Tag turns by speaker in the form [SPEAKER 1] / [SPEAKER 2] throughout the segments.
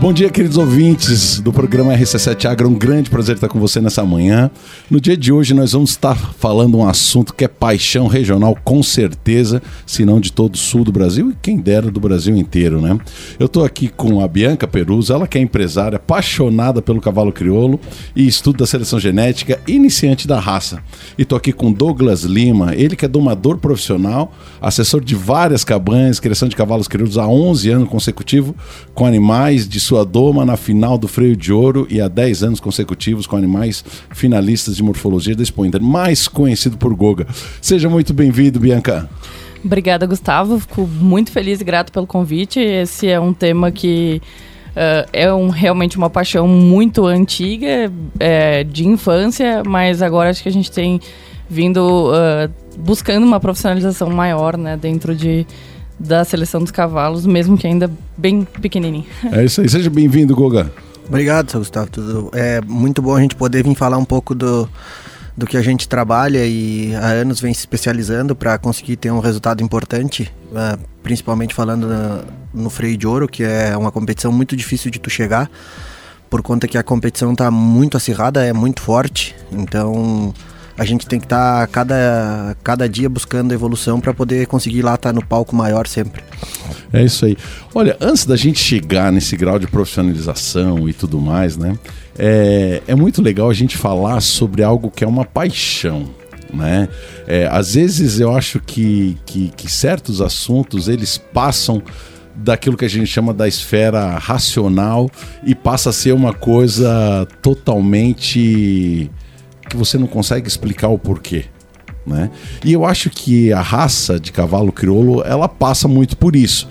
[SPEAKER 1] Bom dia, queridos ouvintes do programa RC7 Agro. Um grande prazer estar com você nessa manhã. No dia de hoje, nós vamos estar falando um assunto que é paixão regional, com certeza, se não de todo o sul do Brasil e quem dera do Brasil inteiro, né? Eu estou aqui com a Bianca Perusa, ela que é empresária, apaixonada pelo cavalo crioulo e estudo da seleção genética, iniciante da raça. E estou aqui com Douglas Lima, ele que é domador profissional, assessor de várias cabanhas, criação de cavalos crioulos há 11 anos consecutivo, com animais de sua doma na final do freio de ouro e há 10 anos consecutivos com animais finalistas de morfologia da Pointer, mais conhecido por Goga. Seja muito bem-vindo, Bianca.
[SPEAKER 2] Obrigada, Gustavo. Fico muito feliz e grato pelo convite. Esse é um tema que uh, é um, realmente uma paixão muito antiga, é, de infância, mas agora acho que a gente tem vindo uh, buscando uma profissionalização maior né, dentro de, da seleção dos cavalos, mesmo que ainda bem pequenininho.
[SPEAKER 1] É isso aí. Seja bem-vindo, Goga.
[SPEAKER 3] Obrigado, seu Gustavo. Tudo, é muito bom a gente poder vir falar um pouco do, do que a gente trabalha e há anos vem se especializando para conseguir ter um resultado importante, uh, principalmente falando no, no freio de ouro, que é uma competição muito difícil de tu chegar, por conta que a competição está muito acirrada, é muito forte, então a gente tem que estar tá cada, cada dia buscando evolução para poder conseguir lá estar tá no palco maior sempre.
[SPEAKER 1] É isso aí. Olha, antes da gente chegar nesse grau de profissionalização e tudo mais, né? É, é muito legal a gente falar sobre algo que é uma paixão. Né? É, às vezes eu acho que, que, que certos assuntos eles passam daquilo que a gente chama da esfera racional e passa a ser uma coisa totalmente que você não consegue explicar o porquê. Né? E eu acho que a raça de cavalo crioulo ela passa muito por isso,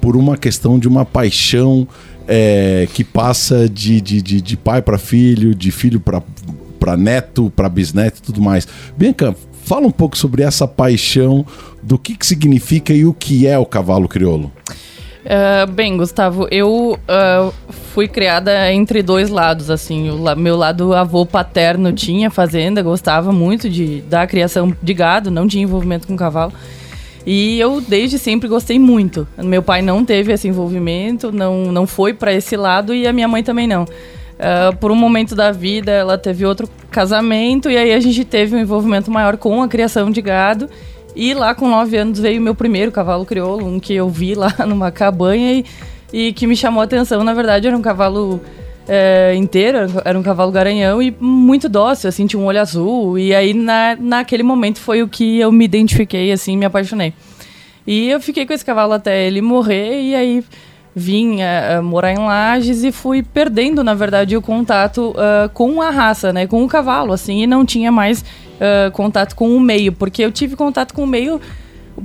[SPEAKER 1] por uma questão de uma paixão é, que passa de, de, de, de pai para filho, de filho para neto, para bisneto e tudo mais. Bianca, fala um pouco sobre essa paixão, do que, que significa e o que é o cavalo crioulo.
[SPEAKER 2] Uh, bem, Gustavo, eu uh, fui criada entre dois lados, assim. O meu lado avô paterno tinha fazenda, gostava muito de, da criação de gado, não tinha envolvimento com cavalo. E eu desde sempre gostei muito. Meu pai não teve esse envolvimento, não, não foi para esse lado e a minha mãe também não. Uh, por um momento da vida, ela teve outro casamento e aí a gente teve um envolvimento maior com a criação de gado. E lá com nove anos veio meu primeiro cavalo crioulo, um que eu vi lá numa cabanha e, e que me chamou a atenção. Na verdade, era um cavalo é, inteiro, era um cavalo garanhão e muito dócil, assim, tinha um olho azul. E aí, na, naquele momento, foi o que eu me identifiquei, assim, me apaixonei. E eu fiquei com esse cavalo até ele morrer, e aí vim uh, morar em Lages e fui perdendo, na verdade, o contato uh, com a raça, né? Com o cavalo, assim, e não tinha mais uh, contato com o meio, porque eu tive contato com o meio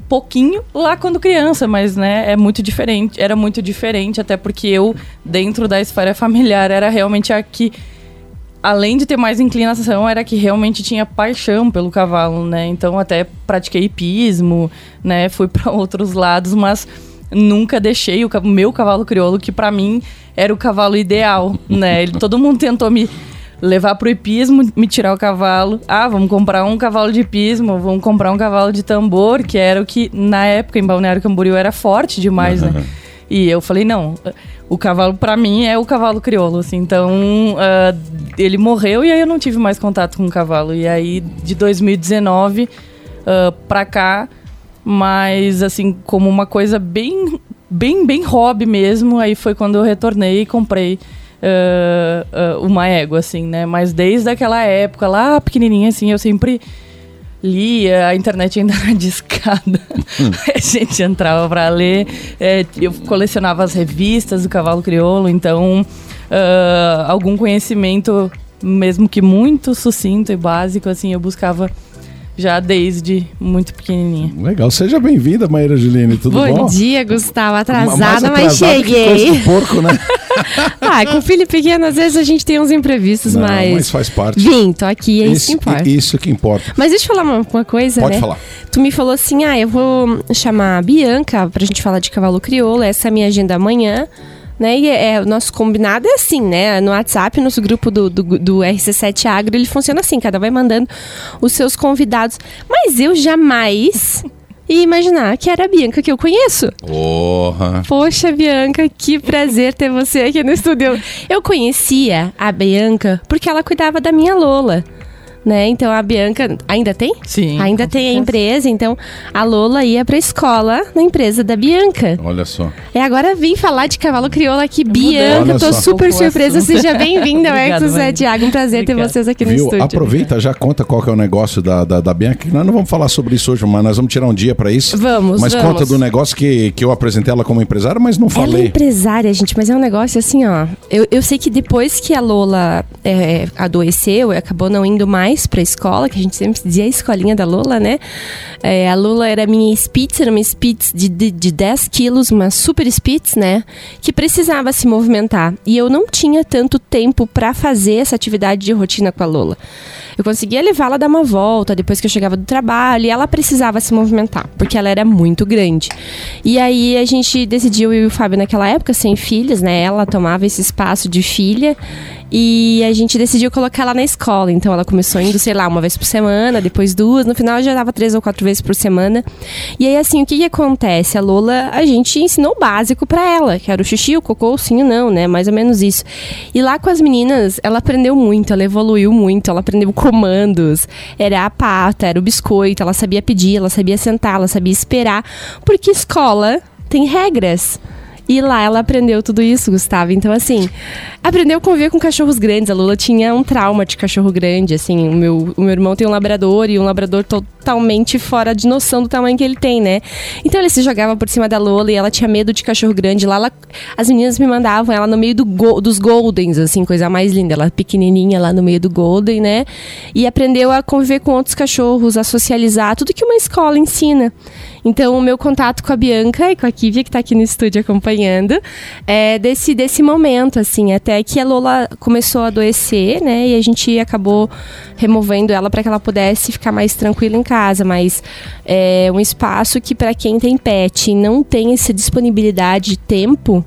[SPEAKER 2] pouquinho lá quando criança, mas né, é muito diferente, era muito diferente, até porque eu, dentro da esfera familiar, era realmente a que além de ter mais inclinação, era que realmente tinha paixão pelo cavalo, né? Então até pratiquei hipismo, né? Fui para outros lados, mas nunca deixei o meu cavalo crioulo, que para mim era o cavalo ideal, né? Ele, todo mundo tentou me levar pro hipismo, me tirar o cavalo. Ah, vamos comprar um cavalo de hipismo, vamos comprar um cavalo de tambor, que era o que na época em Balneário Camboriú era forte demais, uhum. né? E eu falei, não, o cavalo para mim é o cavalo crioulo, assim. Então, uh, ele morreu e aí eu não tive mais contato com o cavalo. E aí, de 2019 uh, pra cá, mas assim, como uma coisa bem, bem, bem hobby mesmo. Aí foi quando eu retornei e comprei uh, uh, uma égua, assim, né? Mas desde aquela época, lá pequenininha, assim, eu sempre lia, a internet ainda era discada. Hum. a gente entrava para ler. É, eu colecionava as revistas do Cavalo Crioulo, então uh, algum conhecimento, mesmo que muito sucinto e básico, assim, eu buscava já desde muito pequenininha.
[SPEAKER 1] Legal. Seja bem-vinda, Maíra Juline, tudo bom?
[SPEAKER 4] Bom dia, Gustavo. Atrasada, mas cheguei.
[SPEAKER 1] porco, né?
[SPEAKER 4] ah, com filho pequeno, às vezes a gente tem uns imprevistos, Não, mas...
[SPEAKER 1] mas faz parte.
[SPEAKER 4] Vim, tô aqui, é isso que importa.
[SPEAKER 1] Isso que importa.
[SPEAKER 4] Mas deixa eu falar uma, uma coisa,
[SPEAKER 1] Pode
[SPEAKER 4] né?
[SPEAKER 1] falar.
[SPEAKER 4] Tu me falou assim, ah, eu vou chamar a Bianca pra gente falar de cavalo crioulo, essa é a minha agenda amanhã né? E é, o nosso combinado é assim, né? No WhatsApp, nosso grupo do, do, do, RC7 Agro, ele funciona assim, cada vai mandando os seus convidados. Mas eu jamais e imaginar que era a Bianca que eu conheço.
[SPEAKER 1] Porra.
[SPEAKER 4] Poxa, Bianca, que prazer ter você aqui no estúdio. Eu conhecia a Bianca porque ela cuidava da minha Lola né? Então a Bianca ainda tem?
[SPEAKER 2] Sim.
[SPEAKER 4] Ainda tem certeza. a empresa, então a Lola ia pra escola na empresa da Bianca.
[SPEAKER 1] Olha só.
[SPEAKER 4] E agora vim falar de cavalo crioula aqui, Bianca, Olha tô só. super surpresa. Seja bem-vinda ao Exos é Tiago, um prazer Obrigado. ter vocês aqui no Viu? estúdio.
[SPEAKER 1] Aproveita, já conta qual que é o negócio da, da, da Bianca. Nós não vamos falar sobre isso hoje, mas nós vamos tirar um dia para isso.
[SPEAKER 4] Vamos,
[SPEAKER 1] Mas
[SPEAKER 4] vamos.
[SPEAKER 1] conta do negócio que, que eu apresentei ela como empresária, mas não falei.
[SPEAKER 4] Ela é empresária, gente, mas é um negócio assim, ó. Eu, eu sei que depois que a Lola é, adoeceu e acabou não indo mais pra escola, que a gente sempre dizia a escolinha da Lula, né? É, a Lula era minha Spitz, era uma Spitz de, de, de 10 quilos, uma super Spitz, né? Que precisava se movimentar. E eu não tinha tanto tempo para fazer essa atividade de rotina com a Lola. Eu conseguia levá-la a dar uma volta depois que eu chegava do trabalho e ela precisava se movimentar, porque ela era muito grande. E aí a gente decidiu, eu e o Fábio naquela época, sem filhas, né? Ela tomava esse espaço de filha e a gente decidiu colocar ela na escola. Então ela começou indo, sei lá, uma vez por semana, depois duas, no final já dava três ou quatro vezes por semana. E aí, assim, o que, que acontece? A Lola, a gente ensinou o básico para ela, que era o xixi, o cocô, o sim, não, né? Mais ou menos isso. E lá com as meninas, ela aprendeu muito, ela evoluiu muito, ela aprendeu comandos. Era a pata, era o biscoito, ela sabia pedir, ela sabia sentar, ela sabia esperar. Porque escola tem regras. E lá ela aprendeu tudo isso, Gustavo. Então, assim, aprendeu a conviver com cachorros grandes. A Lula tinha um trauma de cachorro grande, assim. O meu, o meu irmão tem um labrador e um labrador totalmente fora de noção do tamanho que ele tem, né? Então ele se jogava por cima da Lola e ela tinha medo de cachorro grande. Lá ela, as meninas me mandavam ela no meio do go, dos Goldens, assim, coisa mais linda. Ela pequenininha lá no meio do Golden, né? E aprendeu a conviver com outros cachorros, a socializar, tudo que uma escola ensina. Então, o meu contato com a Bianca e com a Kivia, que está aqui no estúdio acompanhando, é desse, desse momento, assim, até que a Lola começou a adoecer, né? E a gente acabou removendo ela para que ela pudesse ficar mais tranquila em casa, mas é um espaço que para quem tem pet e não tem essa disponibilidade de tempo,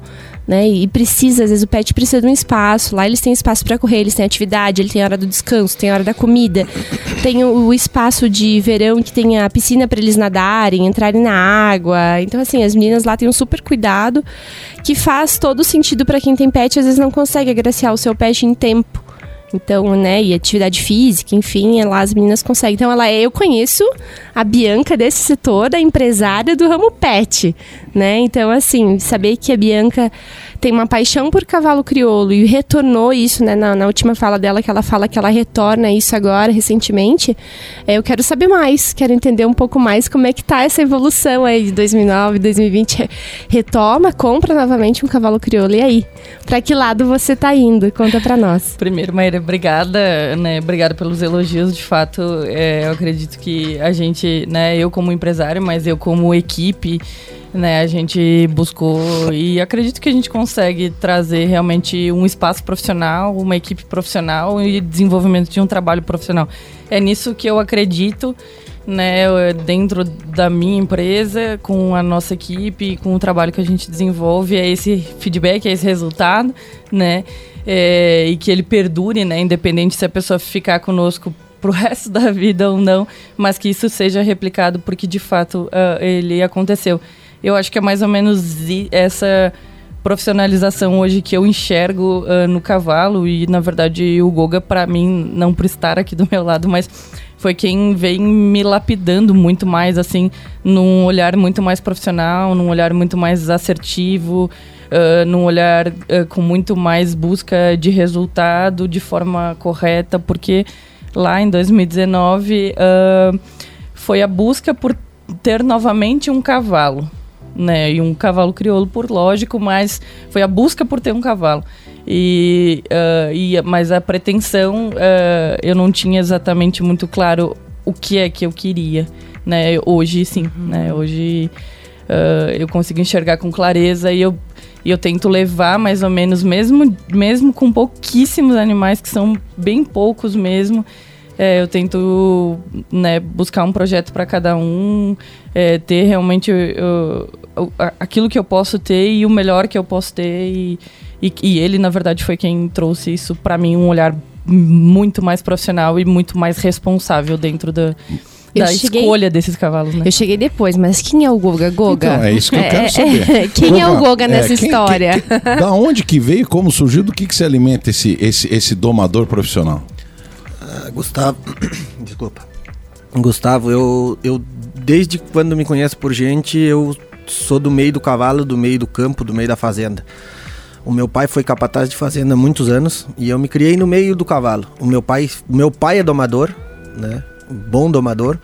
[SPEAKER 4] né? E precisa, às vezes o pet precisa de um espaço. Lá eles têm espaço para correr, eles têm atividade, ele tem hora do descanso, tem hora da comida. Tem o, o espaço de verão que tem a piscina para eles nadarem, entrarem na água. Então assim, as meninas lá têm um super cuidado que faz todo sentido para quem tem pet, às vezes não consegue agraciar o seu pet em tempo. Então, né, e atividade física, enfim, lá as meninas conseguem. Então, ela é, eu conheço a Bianca desse setor, a empresária do ramo pet, né? Então, assim, saber que a Bianca tem uma paixão por cavalo crioulo e retornou isso, né, na, na, última fala dela, que ela fala que ela retorna isso agora, recentemente, é, eu quero saber mais, quero entender um pouco mais como é que tá essa evolução aí de 2009, 2020, retoma, compra novamente um cavalo crioulo, e aí? Para que lado você tá indo? Conta para nós.
[SPEAKER 2] Primeiro, Maíra, obrigada, né, obrigada pelos elogios, de fato, é, eu acredito que a gente, né, eu como empresário, mas eu como equipe, né, a gente buscou e acredito que a gente consegue trazer realmente um espaço profissional, uma equipe profissional e desenvolvimento de um trabalho profissional. É nisso que eu acredito, né, dentro da minha empresa, com a nossa equipe, com o trabalho que a gente desenvolve, é esse feedback, é esse resultado, né, é, e que ele perdure, né, independente se a pessoa ficar conosco pro resto da vida ou não, mas que isso seja replicado porque de fato uh, ele aconteceu. Eu acho que é mais ou menos essa profissionalização hoje que eu enxergo uh, no cavalo e na verdade o Goga para mim não por estar aqui do meu lado, mas foi quem vem me lapidando muito mais assim num olhar muito mais profissional, num olhar muito mais assertivo, uh, num olhar uh, com muito mais busca de resultado de forma correta, porque lá em 2019 uh, foi a busca por ter novamente um cavalo né? E um cavalo crioulo, por lógico, mas foi a busca por ter um cavalo. E, uh, e mas a pretensão, uh, eu não tinha exatamente muito claro o que é que eu queria, né? Hoje, sim, uhum. né? Hoje uh, eu consigo enxergar com clareza e eu e eu tento levar mais ou menos, mesmo, mesmo com pouquíssimos animais, que são bem poucos mesmo, é, eu tento né, buscar um projeto para cada um, é, ter realmente uh, aquilo que eu posso ter e o melhor que eu posso ter. E, e, e ele, na verdade, foi quem trouxe isso para mim, um olhar muito mais profissional e muito mais responsável dentro da,
[SPEAKER 4] Eu
[SPEAKER 2] da
[SPEAKER 4] cheguei-
[SPEAKER 2] escolha desses cavalos, né?
[SPEAKER 4] Eu cheguei depois, mas quem é o Goga Goga?
[SPEAKER 1] Então, é isso que eu quero saber.
[SPEAKER 4] quem é o Goga nessa
[SPEAKER 1] quem-
[SPEAKER 4] história?
[SPEAKER 1] quem- quem- da onde que veio, como surgiu, do que, que se alimenta esse, esse, esse domador profissional?
[SPEAKER 3] Gustavo, desculpa. Gustavo, eu, eu desde quando me conheço por gente, eu sou do meio do cavalo, do meio do campo, do meio da fazenda. O meu pai foi capataz de fazenda há muitos anos e eu me criei no meio do cavalo. O meu pai, o meu pai é domador, né? Bom domador.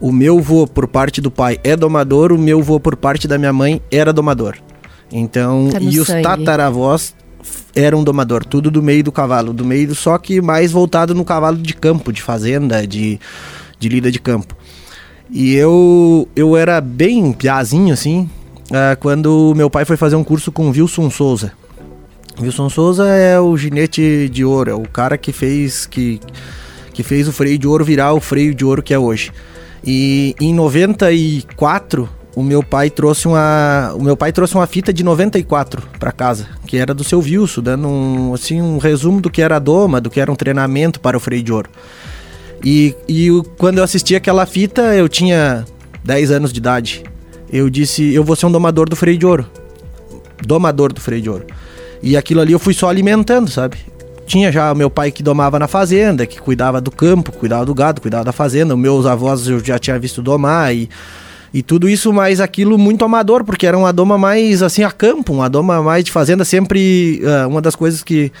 [SPEAKER 3] O meu vô por parte do pai é domador, o meu vô por parte da minha mãe era domador. Então,
[SPEAKER 4] Tá
[SPEAKER 3] e os
[SPEAKER 4] sangue.
[SPEAKER 3] Tataravós eram domador, tudo do meio do cavalo, do meio só que mais voltado no cavalo de campo, de fazenda, de, de lida de campo. E eu eu era bem piazinho assim, ah, quando meu pai foi fazer um curso com Wilson Souza. Wilson Souza é o ginete de ouro, é o cara que fez que, que fez o freio de ouro virar o freio de ouro que é hoje. E em 94 o meu pai trouxe uma o meu pai trouxe uma fita de 94 para casa, que era do seu Wilson, dando um assim um resumo do que era a doma, do que era um treinamento para o freio de ouro. E, e quando eu assisti aquela fita, eu tinha 10 anos de idade. Eu disse, eu vou ser um domador do freio de ouro. Domador do freio de ouro. E aquilo ali eu fui só alimentando, sabe? Tinha já meu pai que domava na fazenda, que cuidava do campo, cuidava do gado, cuidava da fazenda. Meus avós eu já tinha visto domar e, e tudo isso, mas aquilo muito amador, porque era uma doma mais assim a campo, uma doma mais de fazenda. Sempre, ah, uma das coisas que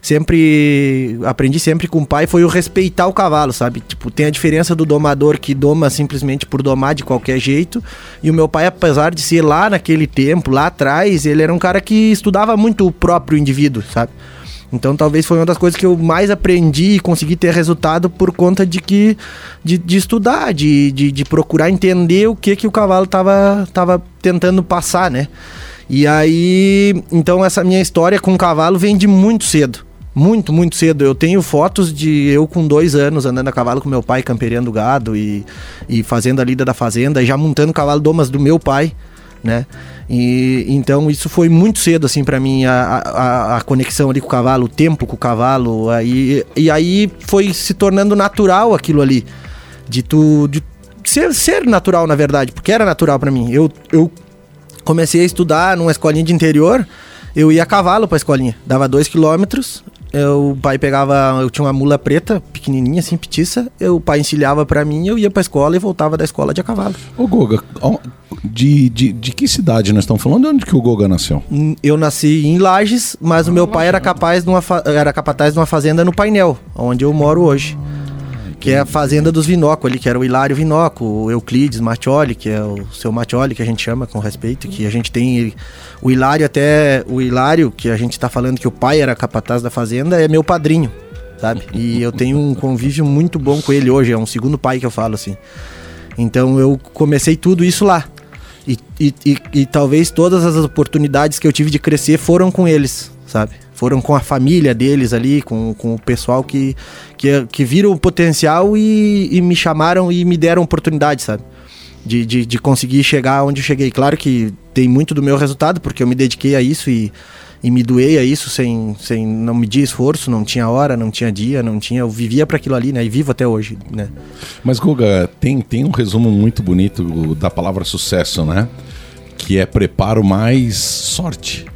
[SPEAKER 3] sempre aprendi sempre com o pai foi o respeitar o cavalo, sabe? Tipo, tem a diferença do domador que doma simplesmente por domar de qualquer jeito, e o meu pai, apesar de ser lá naquele tempo, lá atrás, ele era um cara que estudava muito o próprio indivíduo, sabe? Então talvez foi uma das coisas que eu mais aprendi e consegui ter resultado por conta de que de, de estudar, de, de, de procurar entender o que que o cavalo tava, tava tentando passar, né? E aí, então essa minha história com o cavalo vem de muito cedo. Muito, muito cedo. Eu tenho fotos de eu com dois anos andando a cavalo com meu pai, camperiando gado e, e fazendo a lida da fazenda, e já montando cavalo domas do meu pai, né? E então isso foi muito cedo assim para mim a, a, a conexão ali com o cavalo, o tempo com o cavalo, aí e aí foi se tornando natural aquilo ali de tu de ser, ser natural na verdade, porque era natural para mim. Eu eu comecei a estudar numa escolinha de interior, eu ia a cavalo pra escolinha, dava dois quilômetros, eu, o pai pegava, eu tinha uma mula preta, pequenininha assim, petiça, eu, o pai encilhava pra mim, eu ia pra escola e voltava da escola de a cavalo.
[SPEAKER 1] Ô Goga, ó, de, de, de que cidade nós estamos falando? De onde que o Goga nasceu?
[SPEAKER 3] Hum, Eu nasci em Lages, mas o meu pai era capaz de uma era capataz de uma fazenda no Painel, onde eu moro hoje. Que é a fazenda dos Vinoco ali, que era o Hilário Vinoco, o Euclides Matioli, que é o seu Matioli, que a gente chama com respeito, que a gente tem o Hilário até o Hilário, que a gente tá falando que o pai era capataz da fazenda, é meu padrinho, sabe? E eu tenho um convívio muito bom com ele hoje, é um segundo pai que eu falo assim. Então eu comecei tudo isso lá. E, e, e, e talvez todas as oportunidades que eu tive de crescer foram com eles, sabe? Foram com a família deles ali, com, com o pessoal que, que, que viram o potencial e, e me chamaram e me deram oportunidade, sabe? De, de, de conseguir chegar onde eu cheguei. Claro que tem muito do meu resultado, porque eu me dediquei a isso e, e me doei a isso sem, sem não medir esforço, não tinha hora, não tinha dia, não tinha. Eu vivia para aquilo ali, né? E vivo até hoje, né?
[SPEAKER 1] Mas, Goga, tem, tem um resumo muito bonito da palavra sucesso, né? Que é preparo mais sorte.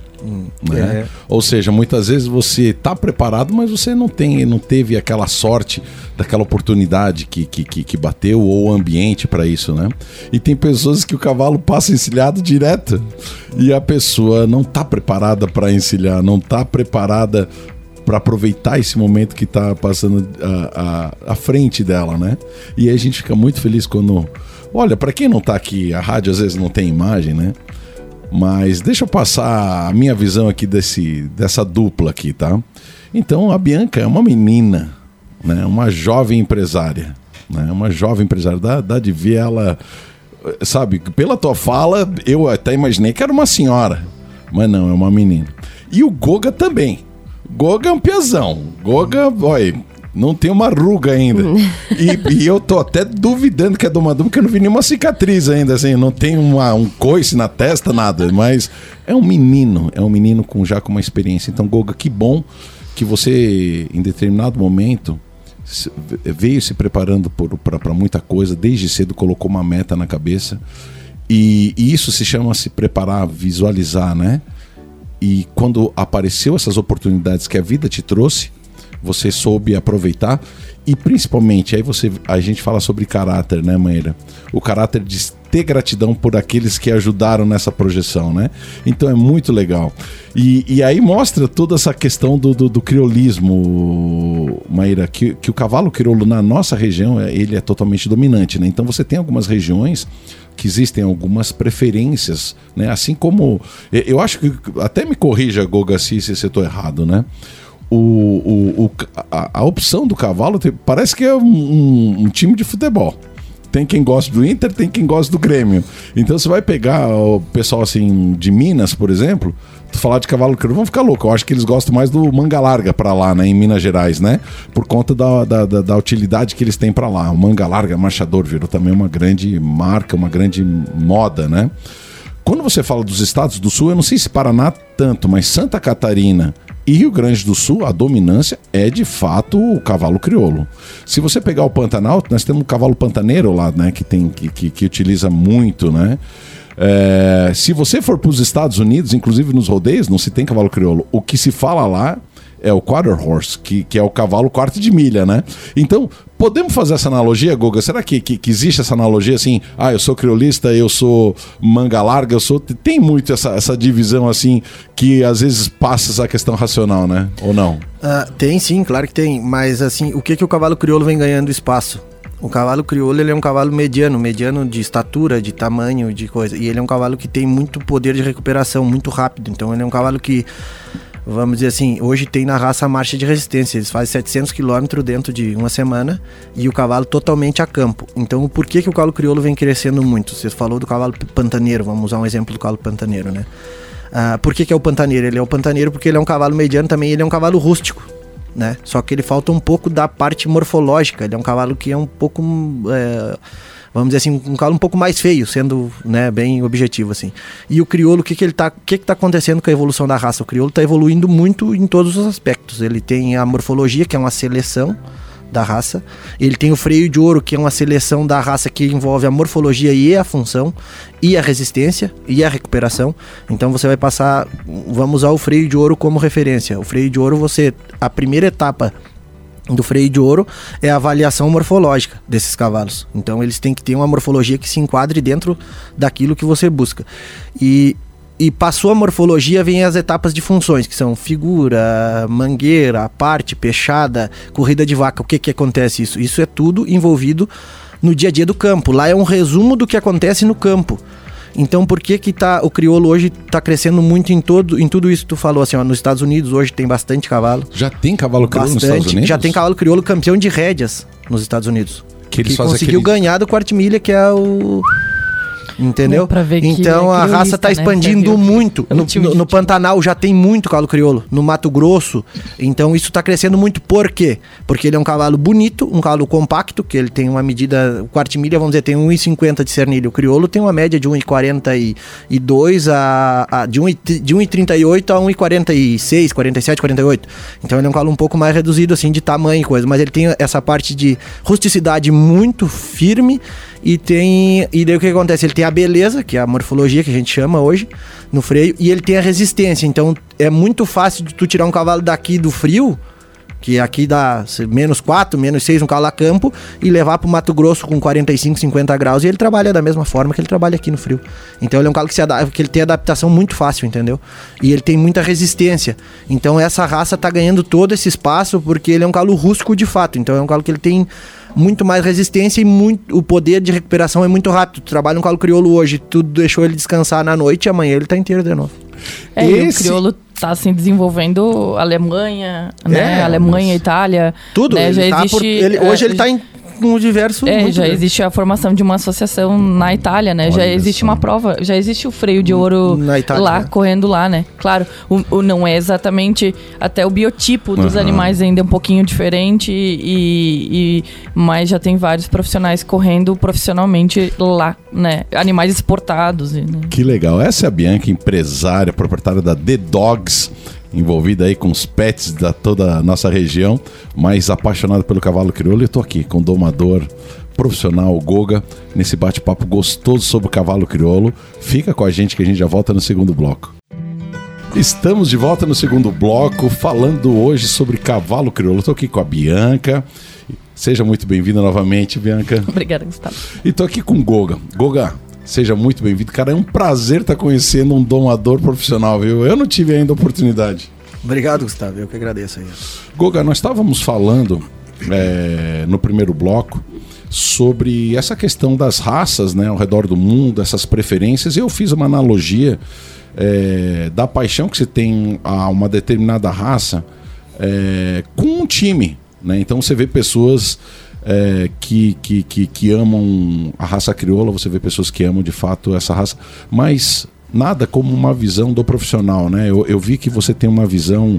[SPEAKER 1] Né?
[SPEAKER 3] é.
[SPEAKER 1] Ou seja, muitas vezes você está preparado, mas você não tem, não teve aquela sorte daquela oportunidade que, que, que, que bateu ou o ambiente para isso, né? E tem pessoas que o cavalo passa encilhado direto e a pessoa não está preparada para encilhar, não está preparada para aproveitar esse momento que está passando à, frente dela, né? E aí a gente fica muito feliz quando. Olha, para quem não tá aqui, a rádio às vezes não tem imagem, né? Mas deixa eu passar a minha visão aqui desse, dessa dupla aqui, tá? Então a Bianca é uma menina, né? Uma jovem empresária, né? Uma jovem empresária. Dá, dá de ver ela, sabe? Pela tua fala, eu até imaginei que era uma senhora, mas não, é uma menina. E o Goga também. Goga é um piazão. Goga, olha, não tem uma ruga ainda. e, e eu tô até duvidando que é domador, porque eu não vi nenhuma cicatriz ainda, assim, não tem uma, um coice na testa, nada. Mas é um menino, é um menino com já com uma experiência. Então, Goga, que bom que você, em determinado momento, veio se preparando para muita coisa, desde cedo colocou uma meta na cabeça. E, e isso se chama se preparar, visualizar, né? E quando apareceu essas oportunidades que a vida te trouxe, você soube aproveitar e principalmente aí você a gente fala sobre caráter, né, Maíra? O caráter de ter gratidão por aqueles que ajudaram nessa projeção, né? Então é muito legal. E, e aí mostra toda essa questão do, do, do criolismo, Maíra, que, que o cavalo crioulo na nossa região é, ele é totalmente dominante, né? Então você tem algumas regiões que existem algumas preferências, né? Assim como eu acho que até me corrija, Goga, se, se eu estou errado, né? O, o, a, a, opção do cavalo parece que é um, um, time de futebol tem quem gosta do Inter, tem quem gosta do Grêmio. Então você vai pegar o pessoal assim de Minas, por exemplo, falar de cavalo crioulo, vão ficar louco. Eu acho que eles gostam mais do manga larga para lá, né, em Minas Gerais, né? Por conta da, da, da, da utilidade que eles têm para lá. O manga larga marchador virou também uma grande marca, uma grande moda, né? Quando você fala dos estados do sul, eu não sei se Paraná tanto, mas Santa Catarina, e Rio Grande do Sul, a dominância é de fato o cavalo crioulo. Se você pegar o Pantanal, nós temos um cavalo pantaneiro lá, né? Que, tem, que, que, que utiliza muito, né? É, se você for para os Estados Unidos, inclusive nos rodeios, não se tem cavalo crioulo. O que se fala lá é o quarter horse, que, que é o cavalo quarto de milha, né? Então, podemos fazer essa analogia, Guga? Será que, que, que, existe essa analogia assim? Ah, eu sou criolista, eu sou manga larga, eu sou. Tem muito essa, essa divisão assim que às vezes passa essa questão racional, né? Ou não?
[SPEAKER 3] Uh, tem sim, claro que tem. Mas assim, o que, que o cavalo crioulo vem ganhando espaço? O cavalo crioulo ele é um cavalo mediano, mediano de estatura, de tamanho, de coisa. E ele é um cavalo que tem muito poder de recuperação, muito rápido. Então ele é um cavalo que vamos dizer assim, hoje tem na raça a marcha de resistência. Eles fazem 700 km dentro de uma semana e o cavalo totalmente a campo. Então, por que, que o cavalo crioulo vem crescendo muito? Você falou do cavalo pantaneiro, vamos usar um exemplo do cavalo pantaneiro, né? Ah, por que, que é o pantaneiro? Ele é o pantaneiro porque ele é um cavalo mediano também, ele é um cavalo rústico. Né? Só que ele falta um pouco da parte morfológica. Ele é um cavalo que é um pouco. É vamos dizer assim, um cavalo um pouco mais feio, sendo né, bem objetivo assim. E o crioulo, o que que ele tá, que que tá acontecendo com a evolução da raça? O crioulo está evoluindo muito em todos os aspectos. Ele tem a morfologia, que é uma seleção da raça. Ele tem o freio de ouro, que é uma seleção da raça que envolve a morfologia e a função, e a resistência e a recuperação. Então você vai passar, vamos usar o freio de ouro como referência. O freio de ouro, você a primeira etapa do freio de ouro é a avaliação morfológica desses cavalos. Então eles têm que ter uma morfologia que se enquadre dentro daquilo que você busca. E, e passou a morfologia, vem as etapas de funções, que são figura, mangueira, parte, peixada, corrida de vaca. O que que acontece isso? Isso é tudo envolvido no dia a dia do campo. Lá é um resumo do que acontece no campo. Então, por que que tá, o crioulo hoje está crescendo muito em, todo, em tudo isso que tu falou? Assim, ó, nos Estados Unidos hoje tem bastante cavalo.
[SPEAKER 1] Já tem cavalo crioulo bastante, nos Estados Unidos?
[SPEAKER 3] Já tem cavalo crioulo campeão de rédeas nos Estados Unidos. Que, eles que conseguiu aquele... ganhar do milha que é o Entendeu? então é a raça está né? expandindo muito. No, no, no, Pantanal já tem muito cavalo crioulo. No Mato Grosso. Então isso está crescendo muito. Por quê? Porque ele é um cavalo bonito, um cavalo compacto, que ele tem uma medida. O milha vamos dizer, tem 1,50 de cernilho. O crioulo tem uma média de 1,42 a, a. de 1,38 a 1,46, 47, 48. Então ele é um cavalo um pouco mais reduzido, assim, de tamanho e coisa. Mas ele tem essa parte de rusticidade muito firme e tem. E daí o que acontece? Ele tem a beleza, que é a morfologia que a gente chama hoje, no freio, e ele tem a resistência. Então é muito fácil de tu tirar um cavalo daqui do frio, que aqui dá menos 4, menos 6 um cavalo a campo, e levar para o Mato Grosso com 45, 50 graus, e ele trabalha da mesma forma que ele trabalha aqui no frio. Então ele é um cavalo que, se adapta, que ele tem adaptação muito fácil, entendeu? E ele tem muita resistência. Então essa raça tá ganhando todo esse espaço porque ele é um cavalo rústico de fato. Então é um cavalo que ele tem muito mais resistência e muito, o poder de recuperação é muito rápido. Tu trabalha um calo crioulo hoje, tu deixou ele descansar na noite e amanhã ele tá inteiro de novo.
[SPEAKER 2] É, Esse... o crioulo tá assim desenvolvendo Alemanha, né? É, Alemanha. Itália.
[SPEAKER 3] Tudo.
[SPEAKER 2] Né? Já
[SPEAKER 3] tá
[SPEAKER 2] existe,
[SPEAKER 3] por... ele, hoje é, ele tá em com diversos.
[SPEAKER 2] É, já grande. existe a formação de uma associação na Itália, né? Olha já existe isso. uma prova, já existe o freio de ouro Itália, lá, né? correndo lá, né? Claro, o, o, não é exatamente até o biotipo dos uhum. animais ainda é um pouquinho diferente, e, e, mas já tem vários profissionais correndo profissionalmente lá, né? Animais exportados. Né?
[SPEAKER 1] Que legal. Essa é a Bianca, empresária, proprietária da The Dogs envolvida aí com os pets da toda a nossa região, mas apaixonado pelo cavalo crioulo. Eu tô aqui com o domador profissional Goga nesse bate-papo gostoso sobre o cavalo crioulo. Fica com a gente que a gente já volta no segundo bloco. Estamos de volta no segundo bloco, falando hoje sobre cavalo crioulo. Estou aqui com a Bianca. Seja muito bem-vinda novamente, Bianca.
[SPEAKER 2] Obrigada, Gustavo.
[SPEAKER 1] E estou aqui com o Goga. Goga, seja muito bem-vindo. Cara, é um prazer estar conhecendo um domador profissional, viu? Eu não tive ainda a oportunidade.
[SPEAKER 3] Obrigado, Gustavo. Eu que agradeço aí.
[SPEAKER 1] Goga, nós estávamos falando é, no primeiro bloco sobre essa questão das raças né, ao redor do mundo, essas preferências, e eu fiz uma analogia é, da paixão que se tem a uma determinada raça é, com um time. Né? Então você vê pessoas é, que, que, que, que, amam a raça crioula, você vê pessoas que amam de fato essa raça, mas nada como uma visão do profissional. Né? Eu, eu vi que você tem uma visão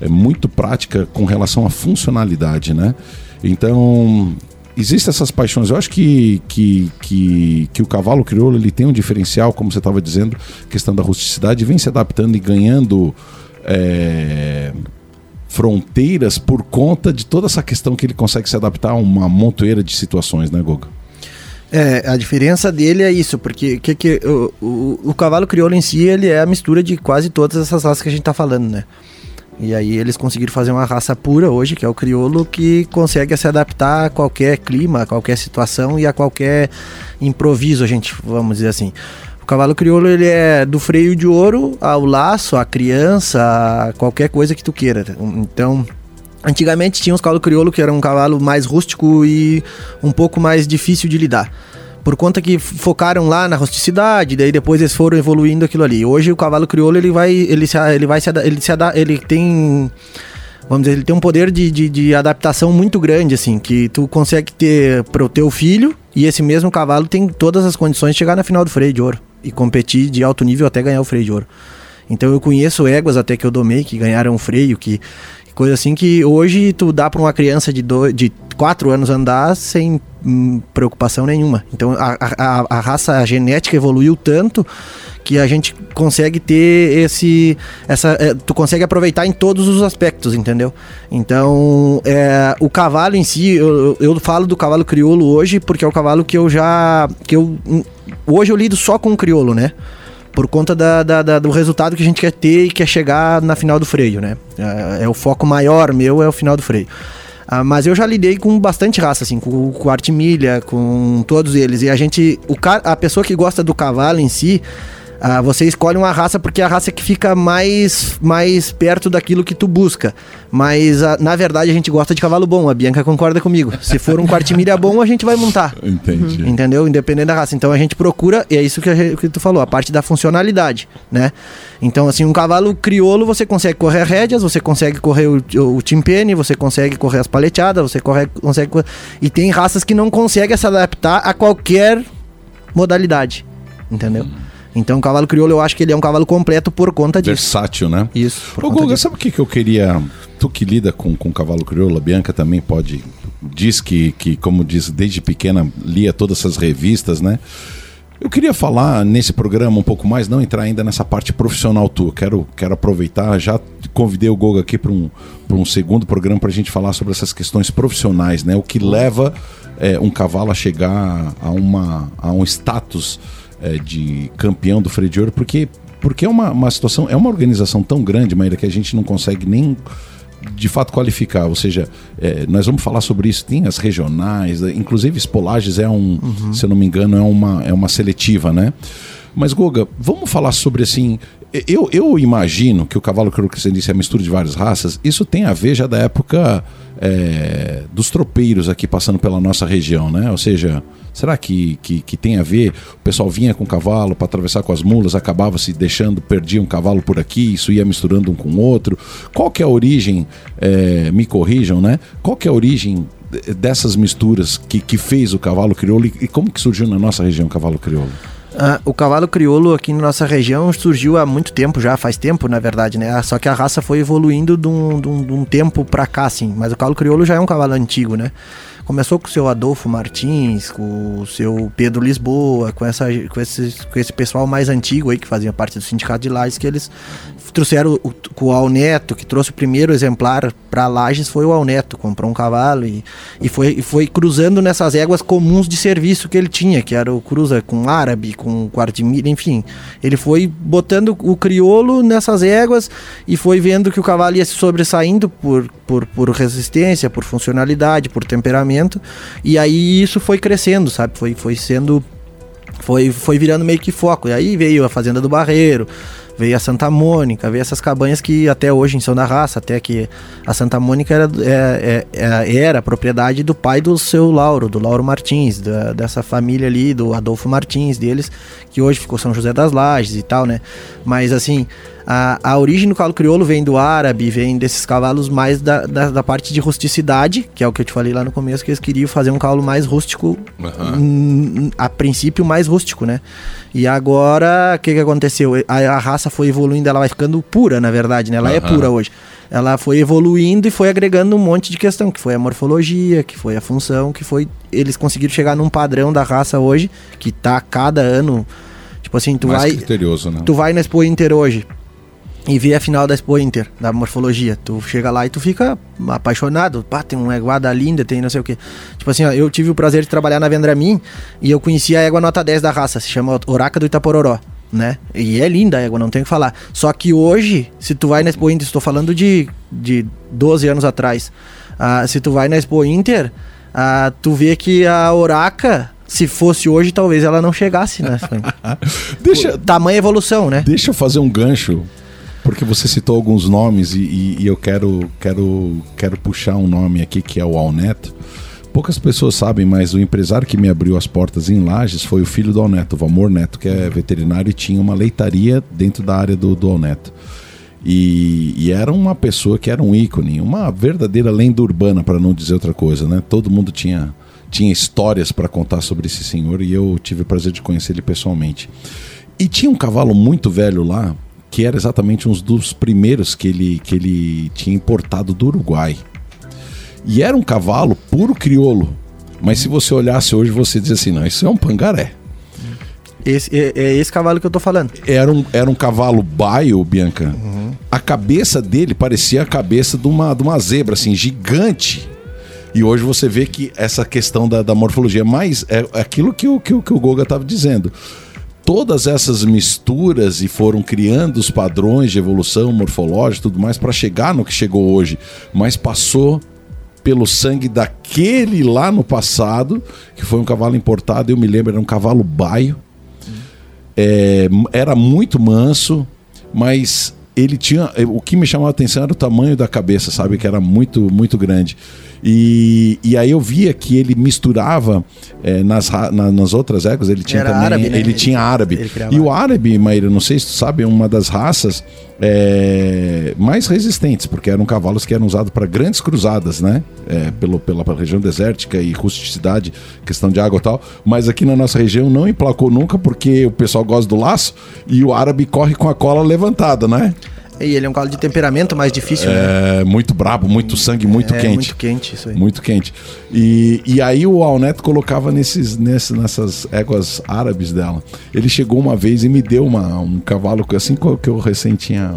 [SPEAKER 1] é, muito prática com relação à funcionalidade. Né? Então, existem essas paixões. Eu acho que, que, que, que o cavalo crioulo ele tem um diferencial, como você estava dizendo, questão da rusticidade, vem se adaptando e ganhando é, fronteiras por conta de toda essa questão que ele consegue se adaptar a uma montoeira de situações, né, Goga?
[SPEAKER 3] É, a diferença dele é isso, porque que, que, o, o, o cavalo crioulo em si ele é a mistura de quase todas essas raças que a gente está falando, né? E aí eles conseguiram fazer uma raça pura hoje, que é o crioulo, que consegue se adaptar a qualquer clima, a qualquer situação e a qualquer improviso, a gente, vamos dizer assim. O cavalo crioulo ele é do freio de ouro ao laço, à criança, a qualquer coisa que tu queira. Então, antigamente tinha os cavalos crioulo que era um cavalo mais rústico e um pouco mais difícil de lidar por conta que focaram lá na rusticidade, daí depois eles foram evoluindo aquilo ali. Hoje o cavalo crioulo ele vai, ele se, ele vai se, ele se ele tem vamos dizer, ele tem um poder de, de, de, adaptação muito grande, assim, que tu consegue ter para o teu filho e esse mesmo cavalo tem todas as condições de chegar na final do freio de ouro e competir de alto nível até ganhar o freio de ouro. Então eu conheço éguas até que eu domei que ganharam freio, que Coisa assim que hoje tu dá para uma criança de, do, de 4 anos andar sem hum, preocupação nenhuma. Então a, a, a raça a genética evoluiu tanto que a gente consegue ter esse essa é, tu consegue aproveitar em todos os aspectos entendeu então é, o cavalo em si eu, eu falo do cavalo crioulo hoje porque é o cavalo que eu já que eu hoje eu lido só com o crioulo né por conta da, da, da, do resultado que a gente quer ter e quer chegar na final do freio, né? É, é o foco maior meu, é o final do freio. Ah, mas eu já lidei com bastante raça, assim, com, com artimilha, com todos eles. E a gente, o, a pessoa que gosta do cavalo em si, ah, você escolhe uma raça porque é a raça que fica mais, mais perto daquilo que tu busca. Mas, ah, na verdade, a gente gosta de cavalo bom. A Bianca concorda comigo. Se for um quartimilha bom, a gente vai montar.
[SPEAKER 1] Entendi.
[SPEAKER 3] Entendeu? Independente da raça. Então a gente procura, e é isso que, gente, que tu falou, a parte da funcionalidade, né? Então, assim, um cavalo crioulo, você consegue correr rédeas, você consegue correr o, o timpene, você consegue correr as paleteadas, você corre, consegue... E tem raças que não conseguem se adaptar a qualquer modalidade, entendeu? Hum. Então o cavalo crioulo eu acho que ele é um cavalo completo por conta disso.
[SPEAKER 1] Versátil, né?
[SPEAKER 3] Isso.
[SPEAKER 1] Ô Guga, sabe o que, que eu queria. Tu que lida com, com cavalo crioulo, a Bianca também pode. Diz que, que, como diz, desde pequena lia todas essas revistas, né? Eu queria falar nesse programa um pouco mais, não entrar ainda nessa parte profissional tua. Quero, quero aproveitar, já convidei o Goga aqui para um, um segundo programa para a gente falar sobre essas questões profissionais, né? O que leva é, um cavalo a chegar a, uma, a um status é, de campeão do freio de ouro, porque, porque é uma, uma situação, é uma organização tão grande, Maíra, que a gente não consegue nem de fato qualificar, ou seja, é, nós vamos falar sobre isso, tem as regionais, é, inclusive Espolages é um, uhum. se eu não me engano, é uma, é uma seletiva, né? Mas Goga, vamos falar sobre assim, eu, eu imagino que o cavalo disse é a mistura de várias raças, isso tem a ver já da época é, dos tropeiros aqui passando pela nossa região, né? Ou seja, será que, que, que tem a ver? O pessoal vinha com o cavalo para atravessar com as mulas, acabava se deixando, perdia um cavalo por aqui, isso ia misturando um com o outro. Qual que é a origem, é, me corrijam, né? Qual que é a origem dessas misturas que, que fez o cavalo crioulo e como que surgiu na nossa região o cavalo crioulo?
[SPEAKER 3] Ah, o cavalo crioulo aqui na nossa região surgiu há muito tempo já, faz tempo na verdade, né? Só que a raça foi evoluindo de um, de um, de um tempo pra cá, assim. Mas o cavalo crioulo já é um cavalo antigo, né? Começou com o seu Adolfo Martins, com o seu Pedro Lisboa, com, essa, com, esse, com esse pessoal mais antigo aí que fazia parte do Sindicato de Lages, que eles trouxeram o, o Alneto, que trouxe o primeiro exemplar para Lages, foi o Alneto, comprou um cavalo e, e foi, e foi cruzando nessas éguas comuns de serviço que ele tinha, que era o cruza com árabe, com milha, enfim. Ele foi botando o crioulo nessas éguas e foi vendo que o cavalo ia se sobressaindo por, por, por resistência, por funcionalidade, por temperamento, e aí isso foi crescendo, sabe? Foi, foi sendo foi, foi virando meio que foco. E aí veio a Fazenda do Barreiro, veio a Santa Mônica, veio essas cabanhas que até hoje são da raça, até que a Santa Mônica era, é, é, é, era propriedade do pai do seu Lauro, do Lauro Martins, da, dessa família ali, do Adolfo Martins deles, que hoje ficou São José das Lages e tal, né? Mas assim, a, a origem do cavalo crioulo vem do árabe, vem desses cavalos mais da, da, da, parte de rusticidade, que é o que eu te falei lá no começo, que eles queriam fazer um cavalo mais rústico, uhum. a princípio mais rústico, né? E agora, o que, que aconteceu? A, a, raça foi evoluindo, ela vai ficando pura, na verdade, né? Ela uhum. é pura hoje. Ela foi evoluindo e foi agregando um monte de questão, que foi a morfologia, que foi a função, que foi... Eles conseguiram chegar num padrão da raça hoje, que tá cada ano... Tipo assim, tu
[SPEAKER 1] mais
[SPEAKER 3] vai...
[SPEAKER 1] criterioso, né?
[SPEAKER 3] Tu vai na Expo Inter hoje, e ver a final da Expo Inter, da morfologia. Tu chega lá e tu fica apaixonado. Pá, tem uma eguada linda, tem não sei o que. Tipo assim, ó, eu tive o prazer de trabalhar na Vendramin e eu conheci a égua nota 10 da raça, se chama Oraca do Itapororó, né? E é linda a égua, não tem o que falar. Só que hoje, se tu vai na Expo Inter, estou falando de, de 12 anos atrás, uh, se tu vai na Expo Inter, uh, tu vê que a Oraca se fosse hoje, talvez ela não chegasse, né?
[SPEAKER 1] deixa,
[SPEAKER 3] Tamanha evolução, né?
[SPEAKER 1] Deixa eu fazer um gancho porque você citou alguns nomes e, e, e, eu quero, quero, quero puxar um nome aqui que é o Alneto. Poucas pessoas sabem, mas o empresário que me abriu as portas em Lages foi o filho do Alneto, o Valmor Neto, que é veterinário e tinha uma leitaria dentro da área do, do Alneto. E, e, era uma pessoa que era um ícone, uma verdadeira lenda urbana, para não dizer outra coisa, né? Todo mundo tinha, tinha histórias para contar sobre esse senhor e eu tive o prazer de conhecer ele pessoalmente. E tinha um cavalo muito velho lá, que era exatamente um dos primeiros que ele, que ele tinha importado do Uruguai. E era um cavalo puro crioulo. Mas se você olhasse hoje, você diz assim: não, isso é um pangaré.
[SPEAKER 3] Esse, é, é, esse cavalo que eu tô falando.
[SPEAKER 1] Era um, era um cavalo baio, Bianca. Uhum. A cabeça dele parecia a cabeça de uma, de uma zebra, assim, gigante. E hoje você vê que essa questão da, da morfologia, mas é aquilo que o, que, o, que o Goga estava dizendo todas essas misturas e foram criando os padrões de evolução morfológica e tudo mais para chegar no que chegou hoje, mas passou pelo sangue daquele lá no passado, que foi um cavalo importado, eu me lembro, era um cavalo baio, é, era muito manso, mas ele tinha. O que me chamava a atenção era o tamanho da cabeça, sabe? Que era muito, muito grande. E, e aí eu via que ele misturava é, nas, na, nas outras éguas, ele tinha Era também. Árabe, né? Ele tinha árabe. Ele e o árabe, Maíra, não sei se tu sabe, é uma das raças é, mais resistentes, porque eram cavalos que eram usados para grandes cruzadas, né? É, pelo, pela região desértica e rusticidade, questão de água e tal. Mas aqui na nossa região não emplacou nunca, porque o pessoal gosta do laço e o árabe corre com a cola levantada, né?
[SPEAKER 3] E ele é um cavalo de temperamento mais difícil,
[SPEAKER 1] é, né? muito brabo, muito sangue, muito é, quente.
[SPEAKER 3] Muito quente, isso aí.
[SPEAKER 1] Muito quente. E, e aí o Alneto colocava nesses, nesses, nessas éguas árabes dela. Ele chegou uma vez e me deu uma, um cavalo, assim que eu recém tinha,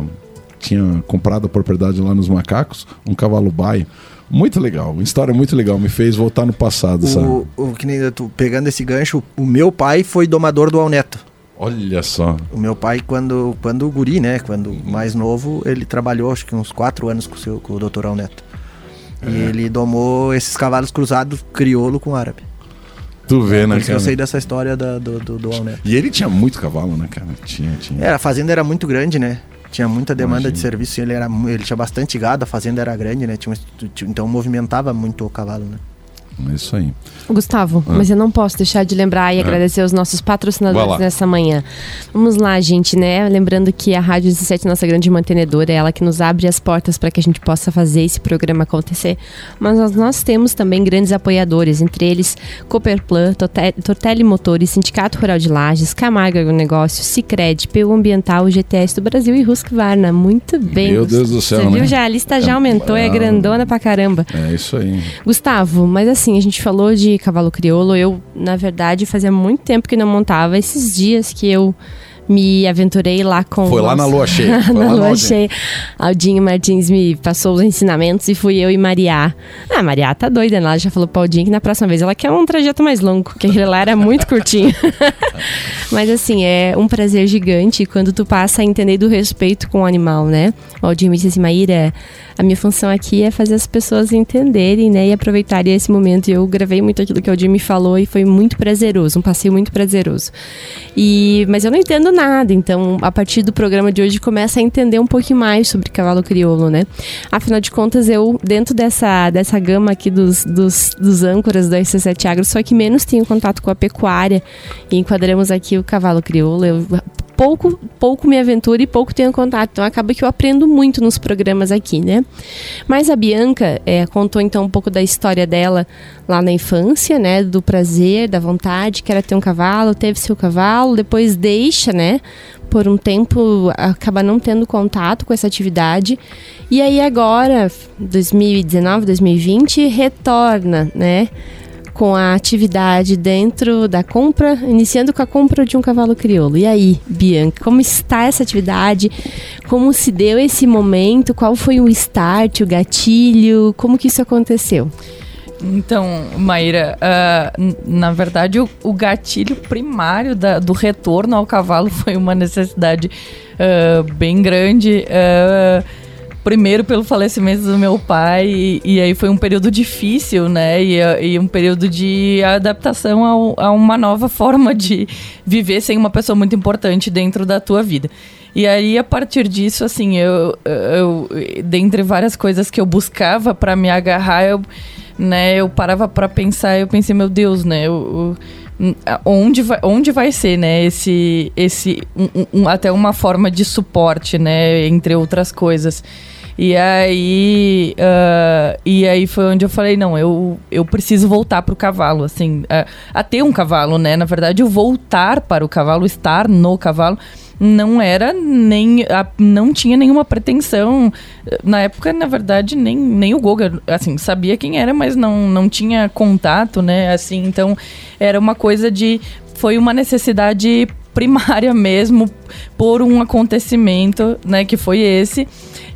[SPEAKER 1] tinha comprado a propriedade lá nos macacos, um cavalo baio. Muito legal, uma história muito legal, me fez voltar no passado,
[SPEAKER 3] o,
[SPEAKER 1] sabe?
[SPEAKER 3] O, que nem, pegando esse gancho, o meu pai foi domador do Alneto.
[SPEAKER 1] Olha só.
[SPEAKER 3] O meu pai, quando, quando guri, né? Quando mais novo, ele trabalhou acho que uns quatro anos com o, seu, com o. Alneto. E é. ele domou esses cavalos cruzados crioulo com árabe.
[SPEAKER 1] Tu vê, né,
[SPEAKER 3] cara? eu sei dessa história da, do, do, do Alneto.
[SPEAKER 1] E ele tinha muito cavalo, né, cara? Tinha, tinha.
[SPEAKER 3] É, a fazenda era muito grande, né? Tinha muita demanda Imagina. de serviço. Ele, era, ele tinha bastante gado, a fazenda era grande, né? Tinha, então movimentava muito o cavalo, né?
[SPEAKER 1] É isso aí.
[SPEAKER 4] Gustavo, ah. mas eu não posso deixar de lembrar e ah. agradecer os nossos patrocinadores nessa manhã. Vamos lá, gente, né? Lembrando que a Rádio 17 é nossa grande mantenedora, é ela que nos abre as portas para que a gente possa fazer esse programa acontecer. Mas nós, nós temos também grandes apoiadores, entre eles Cooperplan, Tortelli Motores, Sindicato Rural de Lages, Camargo Agronegócio, Cicred, PU Ambiental, GTS do Brasil e Husqvarna. Muito bem.
[SPEAKER 1] Meu Deus do céu,
[SPEAKER 4] Você né? viu já? A lista já aumentou, é, é grandona pra caramba.
[SPEAKER 1] É isso aí.
[SPEAKER 4] Gustavo, mas assim, assim, a gente falou de cavalo crioulo. Eu, na verdade, fazia muito tempo que não montava. Esses dias que eu me aventurei lá com.
[SPEAKER 1] Foi lá na lua cheia.
[SPEAKER 4] Na lua
[SPEAKER 1] Aldinho.
[SPEAKER 4] cheia. Aldinho Martins me passou os ensinamentos e fui eu e Mariá. Ah, Mariá tá doida, né? Ela já falou pro Aldinho que na próxima vez ela quer um trajeto mais longo, que aquele lá era muito curtinho. Mas assim, é um prazer gigante quando tu passa a entender do respeito com o animal, né? O Aldinho me disse assim, Maíra, a minha função aqui é fazer as pessoas entenderem, né? E aproveitarem esse momento. Eu gravei muito aquilo que o me falou e foi muito prazeroso, um passeio muito prazeroso. E, mas eu não entendo nada, então a partir do programa de hoje começa a entender um pouquinho mais sobre cavalo crioulo, né? Afinal de contas, eu, dentro dessa, dessa gama aqui dos, dos, dos âncoras do RC7 Agro, só que menos tenho contato com a pecuária. E enquadramos aqui o cavalo crioulo. Eu pouco, pouco me aventuro e pouco tenho contato. Então acaba que eu aprendo muito nos programas aqui, né? Mas a Bianca é, contou então um pouco da história dela lá na infância, né? Do prazer, da vontade, que era ter um cavalo, teve seu cavalo, depois deixa, né? Por um tempo acaba não tendo contato com essa atividade. E aí agora, 2019, 2020, retorna, né? Com a atividade dentro da compra, iniciando com a compra de um cavalo crioulo. E aí, Bianca, como está essa atividade? Como se deu esse momento? Qual foi o start, o gatilho? Como que isso aconteceu?
[SPEAKER 2] Então, Maíra, uh, na verdade, o, o gatilho primário da, do retorno ao cavalo foi uma necessidade uh, bem grande. Uh, primeiro pelo falecimento do meu pai, e, e aí foi um período difícil, né? E, e um período de adaptação a uma nova forma de viver sem uma pessoa muito importante dentro da tua vida. E aí, a partir disso, assim, eu, eu dentre várias coisas que eu buscava para me agarrar, eu, né, eu parava para pensar, eu pensei, meu Deus, né, eu, eu onde vai, onde vai ser, né, esse, esse um, um, até uma forma de suporte, né, entre outras coisas. E aí, uh, e aí foi onde eu falei, não, eu, eu preciso voltar para o cavalo, assim, uh, a ter um cavalo, né? Na verdade, o voltar para o cavalo, estar no cavalo, não era nem, a, não tinha nenhuma pretensão. Na época, na verdade, nem, nem o Goga, assim, sabia quem era, mas não, não tinha contato, né? Assim, então era uma coisa de, foi uma necessidade primária mesmo por um acontecimento, né, que foi esse.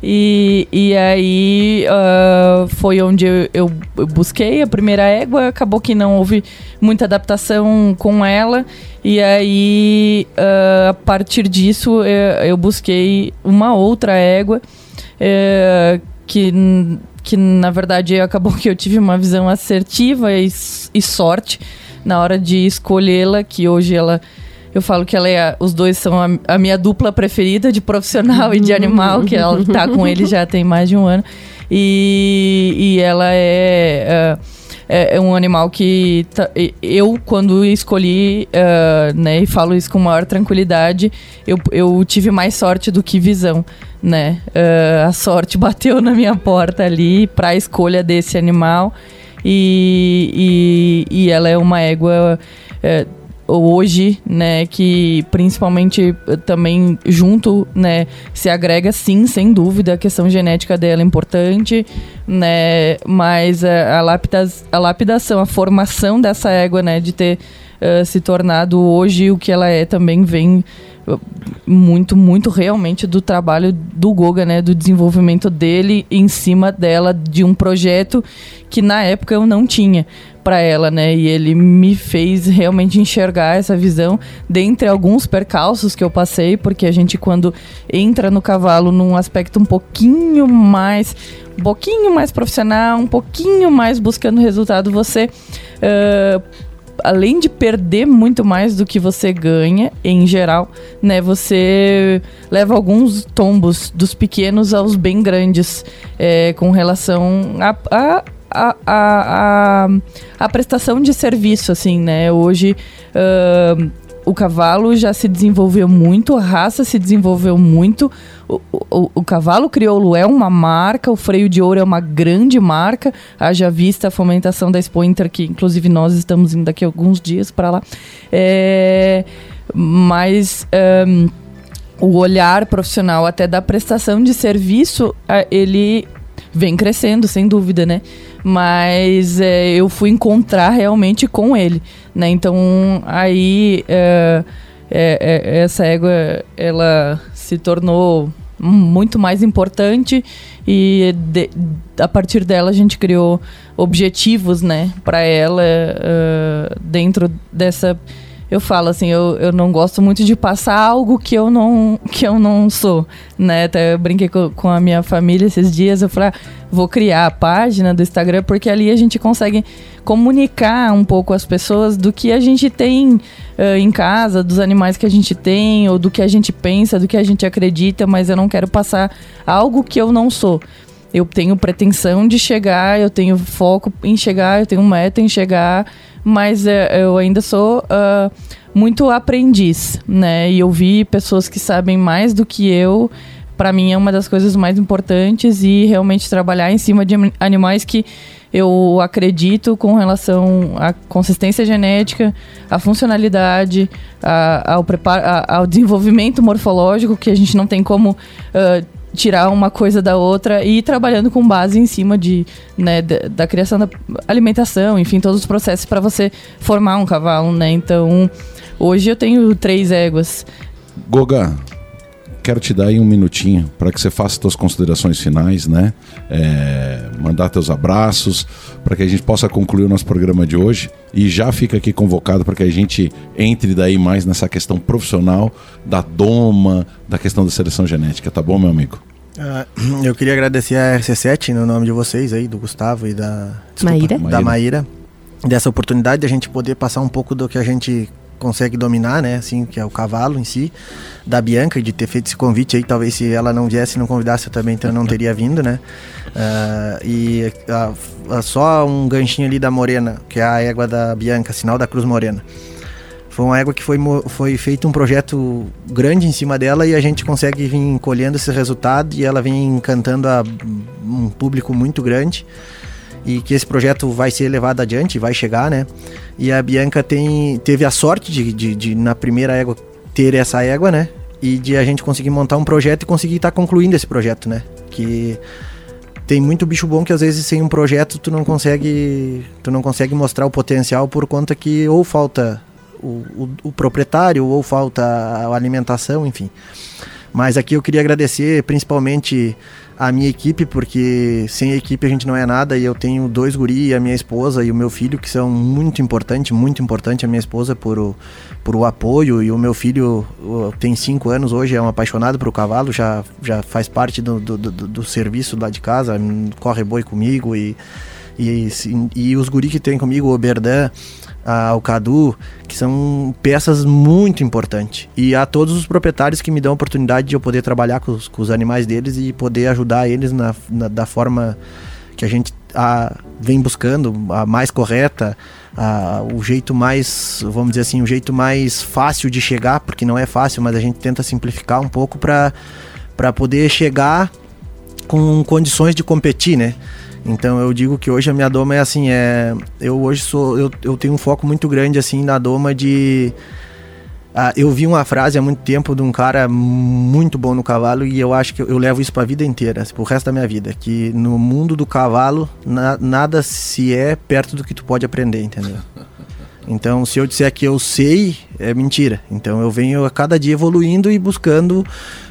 [SPEAKER 2] E, e aí uh, foi onde eu, eu, busquei a primeira égua, acabou que não houve muita adaptação com ela. E aí, uh, a partir disso, eu, eu, busquei uma outra égua uh, que que na verdade acabou que eu tive uma visão assertiva e, e sorte na hora de escolhê-la, que hoje ela eu falo que ela é, os dois são a, a, minha dupla preferida de profissional e de animal, que ela tá com ele já tem mais de um ano. E, e ela é, é, é um animal que tá, eu, quando escolhi, uh, né, e falo isso com maior tranquilidade, eu, eu tive mais sorte do que visão. Né? Uh, a sorte bateu na minha porta ali para a escolha desse animal. E, e, e ela é uma égua é, hoje, né, que principalmente eh, também junto, né, se agrega sim, sem dúvida, a questão genética dela é importante, né, mas a, a, lapidas, a lapidação, a formação dessa égua, né, de ter uh, se tornado hoje o que ela é também vem muito, muito realmente do trabalho do Goga, né? Do desenvolvimento dele em cima dela, de um projeto que na época eu não tinha para ela, né? E ele me fez realmente enxergar essa visão dentre alguns percalços que eu passei, porque a gente quando entra no cavalo num aspecto um pouquinho mais, um pouquinho mais profissional, um pouquinho mais buscando resultado, você uh, além de perder muito mais do que você ganha, em geral, né? Você leva alguns tombos dos pequenos aos bem grandes é, com relação a, a a, a, a, a, prestação de serviço, assim, né? Hoje uh, o cavalo já se desenvolveu muito, a raça se desenvolveu muito. O, o, o, cavalo crioulo é uma marca, o freio de ouro é uma grande marca. Haja vista a fomentação da Expo Inter, que inclusive nós estamos indo daqui a alguns dias para lá. É, mas. Um, o olhar profissional até da prestação de serviço, ele vem crescendo, sem dúvida, né? Mas é, eu fui encontrar realmente com ele, né? Então aí é, é, é essa égua ela se tornou muito mais importante e de, a partir dela a gente criou objetivos, né, para ela uh, dentro dessa eu falo assim, eu, eu não gosto muito de passar algo que eu não, que eu não sou, né? Até eu brinquei com, com a minha família esses dias, eu falei, ah, vou criar a página do Instagram, porque ali a gente consegue comunicar um pouco às pessoas do que a gente tem uh, em casa, dos animais que a gente tem, ou do que a gente pensa, do que a gente acredita, mas eu não quero passar algo que eu não sou eu tenho pretensão de chegar, eu tenho foco em chegar, eu tenho meta em chegar, mas é, eu ainda sou uh, muito aprendiz, né? E ouvir pessoas que sabem mais do que eu, para mim é uma das coisas mais importantes e realmente trabalhar em cima de animais que eu acredito com relação à consistência genética, à funcionalidade, ao, preparo, ao desenvolvimento morfológico, que a gente não tem como uh, tirar uma coisa da outra e ir trabalhando com base em cima de, né, da, da criação da alimentação, enfim, todos os processos para você formar um cavalo, né? Então, hoje eu tenho três éguas.
[SPEAKER 1] Goga, quero te dar aí um minutinho para que você faça suas considerações finais, né? É, mandar teus abraços, para que a gente possa concluir o nosso programa de hoje. E já fica aqui convocado para que a gente entre daí mais nessa questão profissional da doma, da questão da seleção genética, tá bom, meu amigo?
[SPEAKER 3] Uh, eu queria agradecer a RC7 no nome de vocês aí, do Gustavo e da
[SPEAKER 4] desculpa, Maíra.
[SPEAKER 3] da Maíra, dessa oportunidade de a gente poder passar um pouco do que a gente consegue dominar, né? Assim, que é o cavalo em si, da Bianca, de ter feito esse convite aí. Talvez se ela não viesse não convidasse eu também, então não teria vindo, né? Uh, e uh, uh, só um ganchinho ali da Morena, que é a égua da Bianca, sinal da Cruz Morena. Foi uma égua que foi, foi feito um projeto grande em cima dela e a gente consegue vir colhendo esse resultado e ela vem encantando a um público muito grande e que esse projeto vai ser levado adiante, vai chegar, né? E a Bianca tem, teve a sorte de, de, de, na primeira égua ter essa égua, né? E de a gente conseguir montar um projeto e conseguir estar tá concluindo esse projeto, né? Que tem muito bicho bom que às vezes sem um projeto tu não consegue tu não consegue mostrar o potencial por conta que ou falta o, o, o proprietário ou falta a alimentação, enfim. Mas aqui eu queria agradecer principalmente a minha equipe, porque sem a equipe a gente não é nada. E eu tenho dois guri, a minha esposa e o meu filho, que são muito importantes, muito importante a minha esposa por o, por o apoio. E o meu filho tem cinco anos hoje, é um apaixonado por o cavalo, já, já faz parte do, do, do, do serviço lá de casa, corre boi comigo e. E, e, os guri que tem comigo, o Berdan, ao Cadu, que são peças muito importantes. E a todos os proprietários que me dão a oportunidade de eu poder trabalhar com os, com os animais deles e poder ajudar eles na, na da forma que a gente a, vem buscando, a mais correta, a, o jeito mais, vamos dizer assim, o jeito mais fácil de chegar, porque não é fácil, mas a gente tenta simplificar um pouco para poder chegar com condições de competir, né? Então eu digo que hoje a minha doma é assim, é, eu hoje sou, eu, eu tenho um foco muito grande assim na doma de ah, eu vi uma frase há muito tempo de um cara muito bom no cavalo e eu acho que eu, levo isso para a vida inteira, pro resto da minha vida, que no mundo do cavalo na, nada se é perto do que tu pode aprender, entendeu? Então, se eu disser que eu sei, é mentira. Então, eu venho a cada dia evoluindo e buscando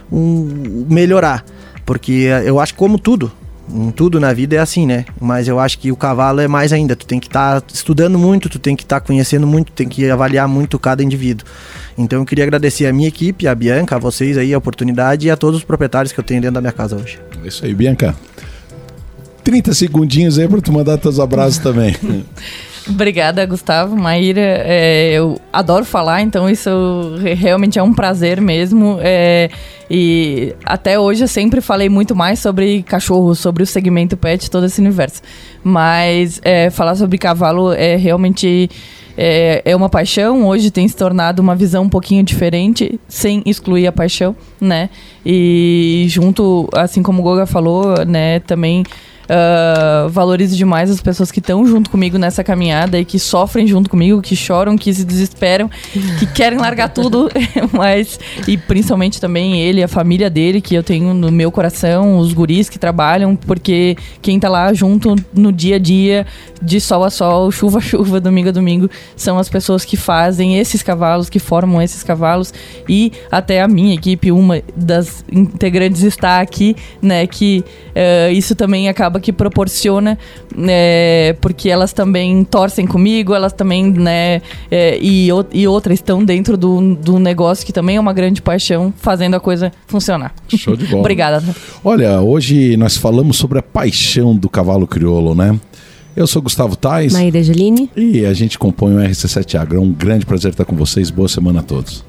[SPEAKER 3] um, melhorar, porque eu acho como tudo, em tudo na vida é assim, né? Mas eu acho que o cavalo é mais ainda. Tu tem que estar tá estudando muito, tu tem que estar tá conhecendo muito, tem que avaliar muito cada indivíduo. Então eu queria agradecer a minha equipe, a Bianca, a vocês aí a oportunidade e a todos os proprietários que eu tenho dentro da minha casa hoje.
[SPEAKER 1] É isso aí, Bianca. 30 segundinhos aí para tu mandar teus abraços também.
[SPEAKER 2] Obrigada, Gustavo. Maíra, é, eu adoro falar, então isso realmente é um prazer mesmo. É, e até hoje eu sempre falei muito mais sobre cachorro, sobre o segmento pet, todo esse universo. Mas é, falar sobre cavalo é realmente é, é, uma paixão. Hoje tem se tornado uma visão um pouquinho diferente, sem excluir a paixão, né? E junto, assim como o Goga falou, né, também uh, valorizo demais as pessoas que estão junto comigo nessa caminhada e que sofrem junto comigo, que choram, que se desesperam, que querem largar tudo, mas e principalmente também ele, a família dele que eu tenho no meu coração, os guris que trabalham, porque quem tá lá junto no dia a dia, de sol a sol, chuva a chuva, domingo a domingo, são as pessoas que fazem esses cavalos, que formam esses cavalos. E até a minha equipe, uma das integrantes está aqui, né, que uh, isso também acaba que proporciona, né, porque elas também torcem comigo, elas também, né, é, e, e outras estão dentro do, do negócio que também é uma grande paixão, fazendo a coisa funcionar.
[SPEAKER 1] Show de bola.
[SPEAKER 2] Obrigada.
[SPEAKER 1] Olha, hoje nós falamos sobre a paixão do cavalo crioulo, né? Eu sou Gustavo Tais.
[SPEAKER 4] Maíra Geline.
[SPEAKER 1] E a gente compõe o RC7 Agro. É um grande prazer estar com vocês. Boa semana a todos.